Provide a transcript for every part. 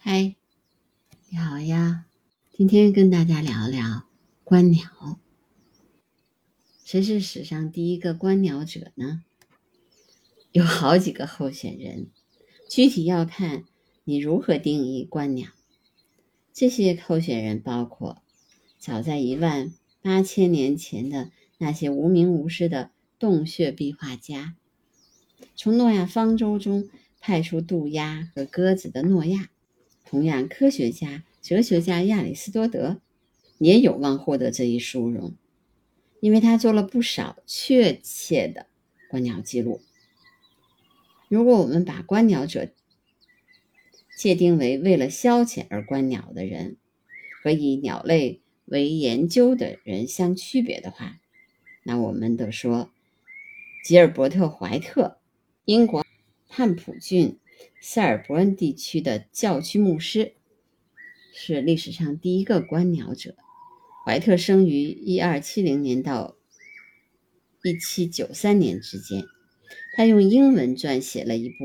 嗨，你好呀！今天跟大家聊聊观鸟。谁是史上第一个观鸟者呢？有好几个候选人，具体要看你如何定义观鸟。这些候选人包括早在一万八千年前的那些无名无实的洞穴壁画家，从诺亚方舟中派出渡鸦和鸽子的诺亚。同样，科学家、哲学家亚里士多德也有望获得这一殊荣，因为他做了不少确切的观鸟记录。如果我们把观鸟者界定为为了消遣而观鸟的人，和以鸟类为研究的人相区别的话，那我们得说，吉尔伯特·怀特，英国汉普郡。塞尔伯恩地区的教区牧师是历史上第一个观鸟者。怀特生于一二七零年到一七九三年之间，他用英文撰写了一部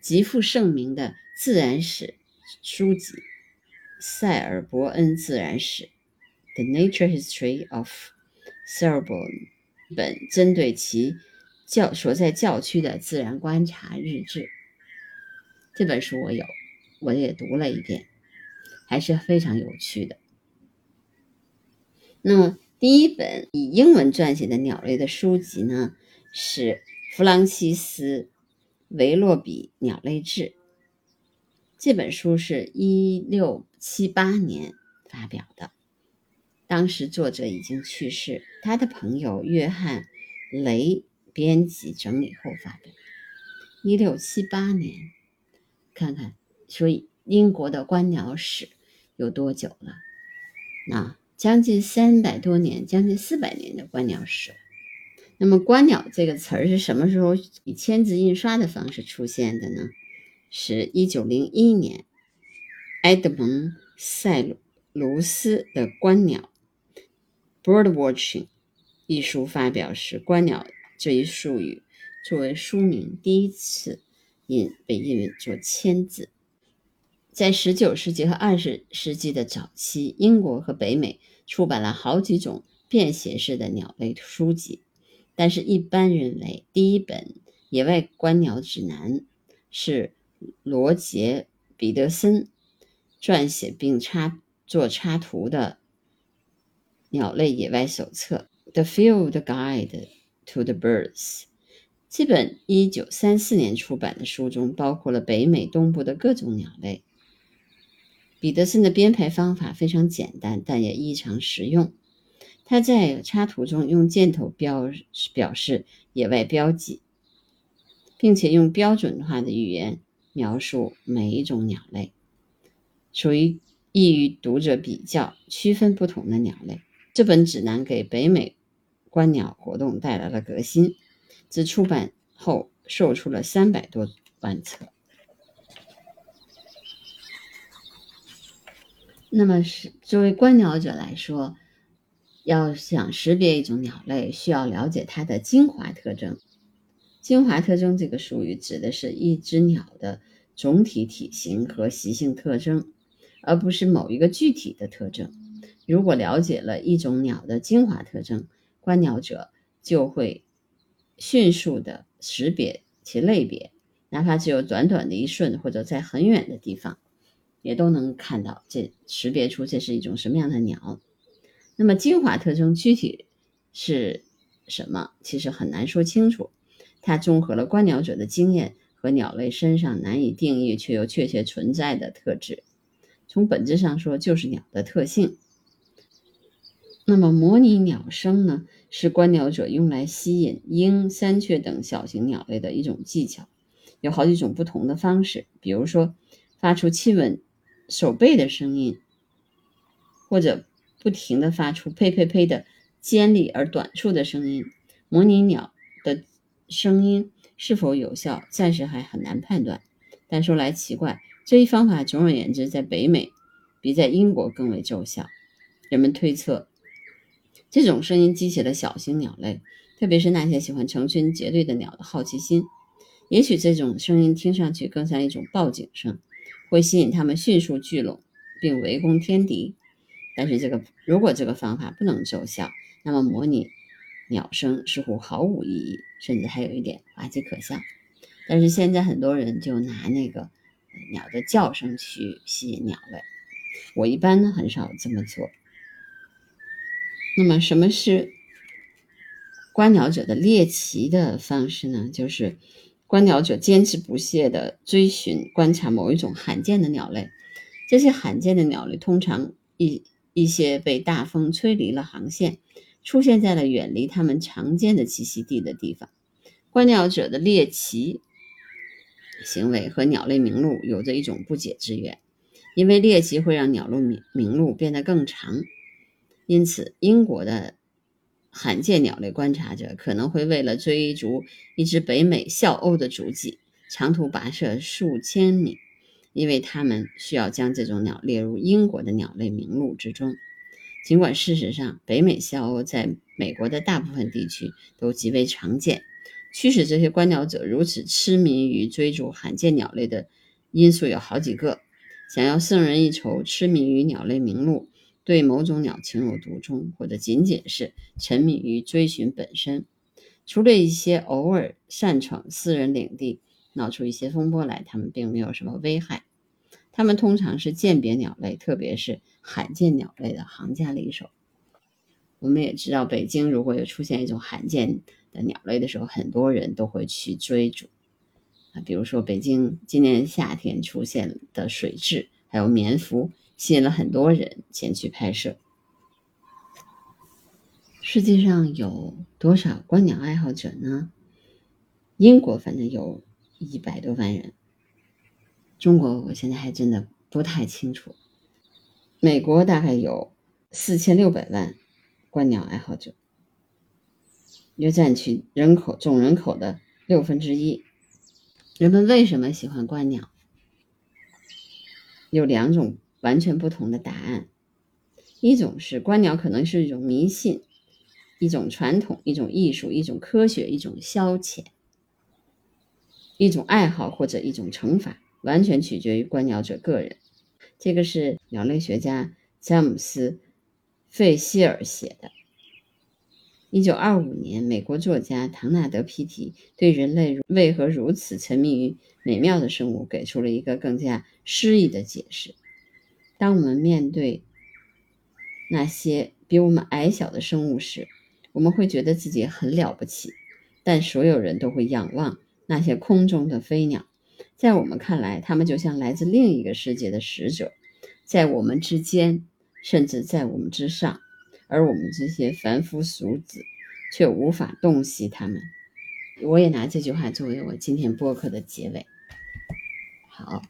极负盛名的自然史书籍《塞尔伯恩自然史》（The Nature History of Selborne），本针对其教所在教区的自然观察日志。这本书我有，我也读了一遍，还是非常有趣的。那么，第一本以英文撰写的鸟类的书籍呢，是弗朗西斯·维洛比《鸟类志》。这本书是一六七八年发表的，当时作者已经去世，他的朋友约翰·雷编辑整理后发表。一六七八年。看看，所以英国的观鸟史有多久了？那将近三百多年，将近四百年的观鸟史。那么“观鸟”这个词儿是什么时候以签字印刷的方式出现的呢？是一九零一年，埃德蒙·塞卢斯的《观鸟》（Bird Watching） 一书发表时，“观鸟”这一术语作为书名第一次。印被译为做签字，在十九世纪和二十世纪的早期，英国和北美出版了好几种便携式的鸟类书籍，但是，一般认为第一本野外观鸟指南是罗杰·彼得森撰写并插做插图的鸟类野外手册《The Field Guide to the Birds》。这本1934年出版的书中包括了北美东部的各种鸟类。彼得森的编排方法非常简单，但也异常实用。他在插图中用箭头标表示野外标记，并且用标准化的语言描述每一种鸟类，属于易于读者比较、区分不同的鸟类。这本指南给北美观鸟活动带来了革新。自出版后，售出了三百多万册。那么，是作为观鸟者来说，要想识别一种鸟类，需要了解它的精华特征。精华特征这个术语指的是一只鸟的总体体型和习性特征，而不是某一个具体的特征。如果了解了一种鸟的精华特征，观鸟者就会。迅速的识别其类别，哪怕只有短短的一瞬，或者在很远的地方，也都能看到这识别出这是一种什么样的鸟。那么精华特征具体是什么？其实很难说清楚。它综合了观鸟者的经验和鸟类身上难以定义却又确切存在的特质。从本质上说，就是鸟的特性。那么模拟鸟声呢？是观鸟者用来吸引鹰、山雀等小型鸟类的一种技巧，有好几种不同的方式。比如说，发出亲吻手背的声音，或者不停地发出呸呸呸的尖利而短促的声音。模拟鸟的声音是否有效，暂时还很难判断。但说来奇怪，这一方法总而言之，在北美比在英国更为奏效。人们推测。这种声音激起了小型鸟类，特别是那些喜欢成群结队的鸟的好奇心。也许这种声音听上去更像一种报警声，会吸引它们迅速聚拢并围攻天敌。但是，这个如果这个方法不能奏效，那么模拟鸟声似乎毫无意义，甚至还有一点滑稽可笑。但是现在很多人就拿那个鸟的叫声去吸引鸟类，我一般呢很少这么做。那么，什么是观鸟者的猎奇的方式呢？就是观鸟者坚持不懈地追寻、观察某一种罕见的鸟类。这些罕见的鸟类通常一一些被大风吹离了航线，出现在了远离它们常见的栖息地的地方。观鸟者的猎奇行为和鸟类名录有着一种不解之缘，因为猎奇会让鸟类名名录变得更长。因此，英国的罕见鸟类观察者可能会为了追逐一只北美笑鸥的足迹，长途跋涉数千米。因为他们需要将这种鸟列入英国的鸟类名录之中，尽管事实上北美笑鸥在美国的大部分地区都极为常见。驱使这些观鸟者如此痴迷于追逐罕见鸟类的因素有好几个：想要胜人一筹，痴迷于鸟类名录，对某种鸟情有独钟，或者仅仅是沉迷于追寻本身。除了一些偶尔擅闯私人领地。闹出一些风波来，他们并没有什么危害。他们通常是鉴别鸟类，特别是罕见鸟类的行家里手。我们也知道，北京如果有出现一种罕见的鸟类的时候，很多人都会去追逐。啊，比如说北京今年夏天出现的水蛭，还有棉蝠，吸引了很多人前去拍摄。世界上有多少观鸟爱好者呢？英国反正有。一百多万人，中国我现在还真的不太清楚。美国大概有四千六百万观鸟爱好者，约占去人口总人口的六分之一。人们为什么喜欢观鸟？有两种完全不同的答案。一种是观鸟可能是一种迷信，一种传统，一种艺术，一种科学，一种消遣。一种爱好或者一种惩罚，完全取决于观鸟者个人。这个是鸟类学家詹姆斯·费希尔写的。一九二五年，美国作家唐纳德·皮提对人类为何如此沉迷于美妙的生物，给出了一个更加诗意的解释。当我们面对那些比我们矮小的生物时，我们会觉得自己很了不起，但所有人都会仰望。那些空中的飞鸟，在我们看来，它们就像来自另一个世界的使者，在我们之间，甚至在我们之上，而我们这些凡夫俗子却无法洞悉它们。我也拿这句话作为我今天播客的结尾。好。